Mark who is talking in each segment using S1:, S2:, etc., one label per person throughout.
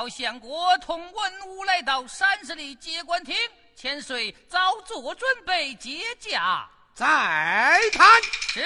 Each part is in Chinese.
S1: 叫相国同文武来到三十里接官厅，千岁早做准备接驾。
S2: 再谈。
S1: 是。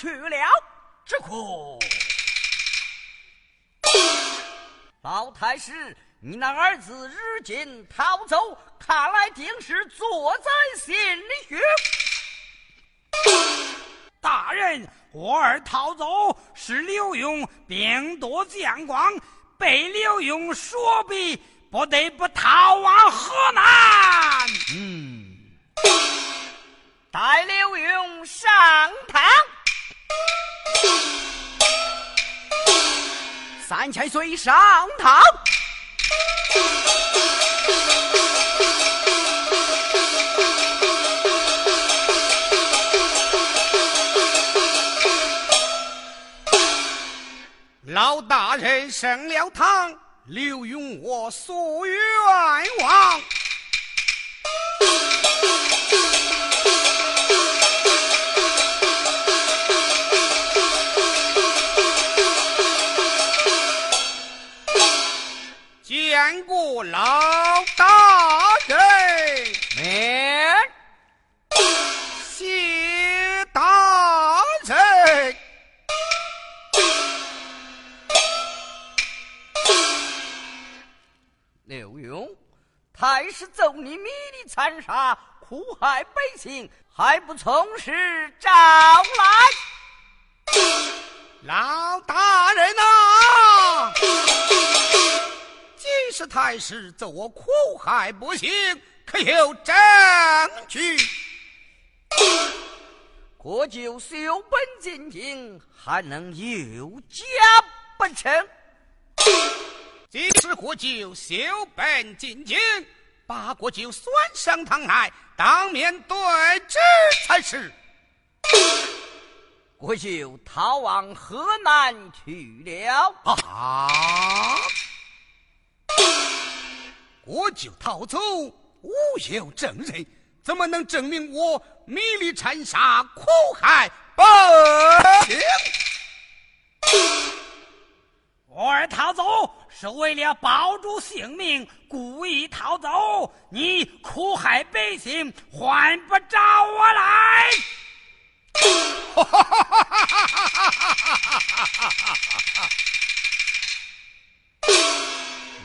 S3: 去了。
S4: 之苦，
S3: 老太师，你那儿子日今逃走，看来定是坐在心里去。
S1: 大人，我儿逃走是刘墉兵多将广，被刘墉说逼，不得不逃往河南。
S3: 嗯，带刘墉上堂。三千岁上堂。
S1: 老大人升了堂，刘墉我诉冤枉。
S3: 苦海悲情，还不从实招来？
S1: 老大人呐，既是太师奏我苦海不幸，可有证据？
S3: 国舅修本进京，还能有家不成？
S1: 即使国舅修本进京，八国舅算上堂来，当面对质才是。
S3: 国舅逃往河南去了。
S1: 啊！国舅逃走，无有证人，怎么能证明我迷离残杀、苦害百姓？
S5: 我儿逃走是为了保住性命，故意逃走。你苦害百姓，还不找我来？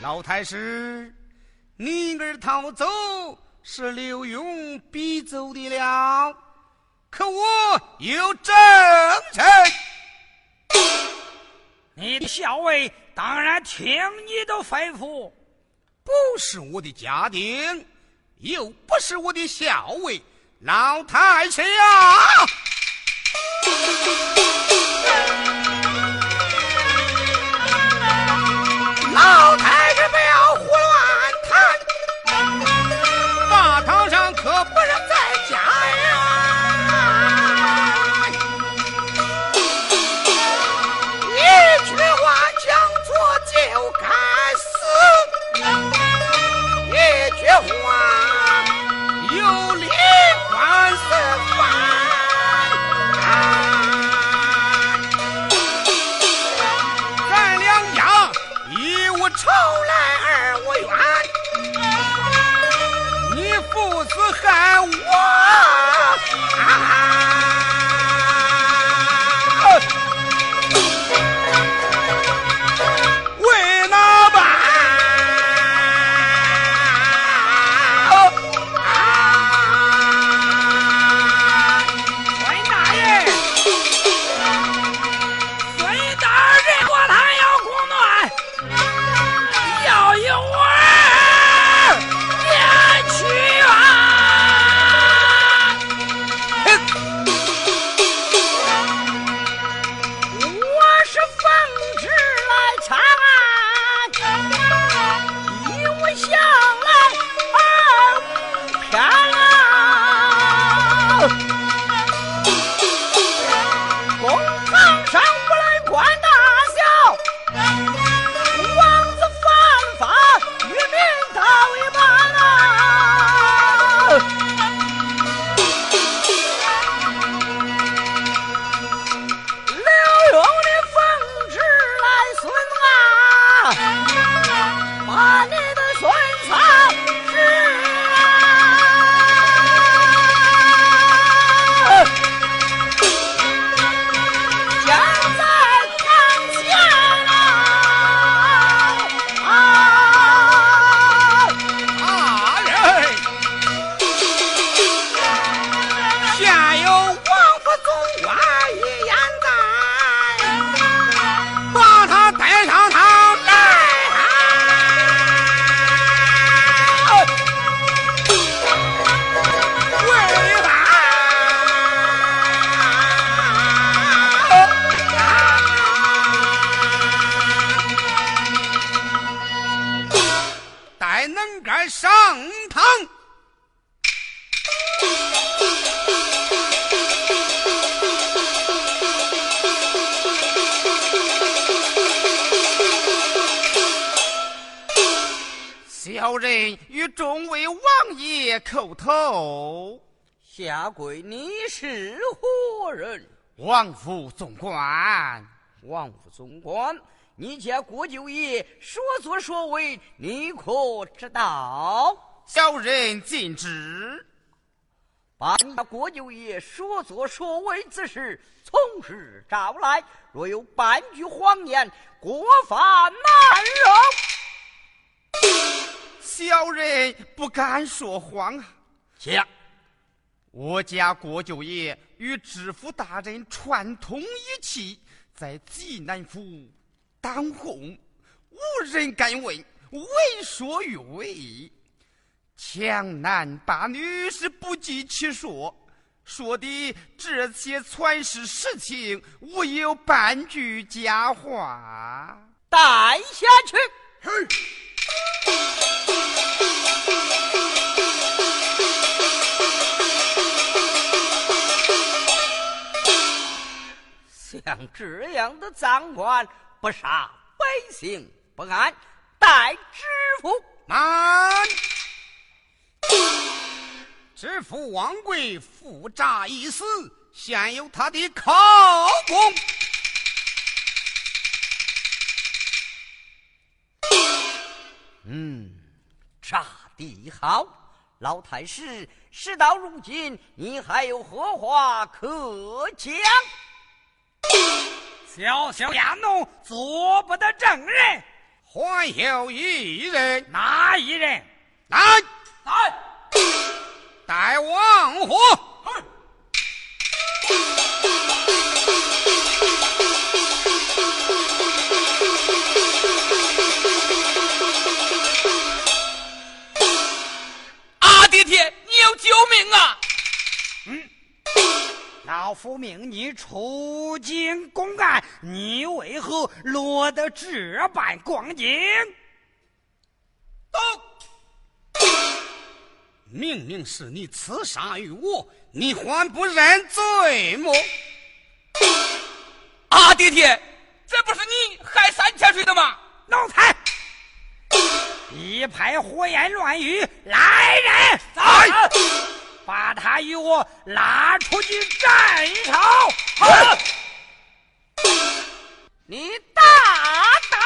S1: 老太师，你儿逃走是刘墉逼走的了，可我有证人。
S5: 你的校尉当然听你的吩咐，
S1: 不是我的家丁，又不是我的校尉，老太师啊！愁来二我怨，你父子害我。
S6: 叩头，
S3: 下跪！你是何人？
S6: 王府总管，
S3: 王府总管，你家国舅爷所作所为，你可知道？
S6: 小人尽知。
S3: 把你郭九爷所作所为之事从实招来，若有半句谎言，国法难
S6: 容。小人不敢说谎啊！
S3: 讲，
S6: 我家郭舅爷与知府大人串通一气，在济南府当红，无人敢问，为所欲为，强男霸女是不计其数，说的这些全是实情，无有半句假话。
S3: 带下去。
S6: 嘿。
S3: 像这样的赃官，不杀百姓不安，待知府
S6: 慢。知府王贵负诈一死，现有他的口供。
S3: 嗯，炸的好，老太师，事到如今，你还有何话可讲？
S5: 小小衙奴做不得证人，
S6: 还有一人，
S5: 哪一人？
S6: 来，
S5: 来，
S6: 带王虎。
S5: 老夫命你出京公案，你为何落得这般光景？
S6: 明明是你刺杀于我，你还不认罪么？
S7: 阿爹爹，这不是你害三千岁的吗？
S5: 奴才，一派胡言乱语，来人，
S6: 走！
S5: 把他与我拉出去斩首！
S3: 你大胆！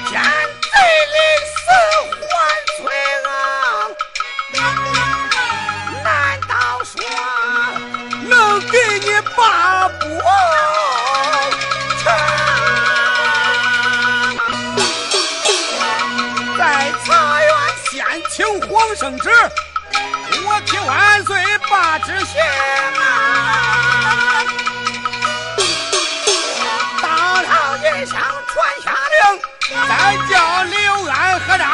S1: 奸贼临死还嘴硬难道说能给你把不成待茶园先请皇圣旨叫刘安和张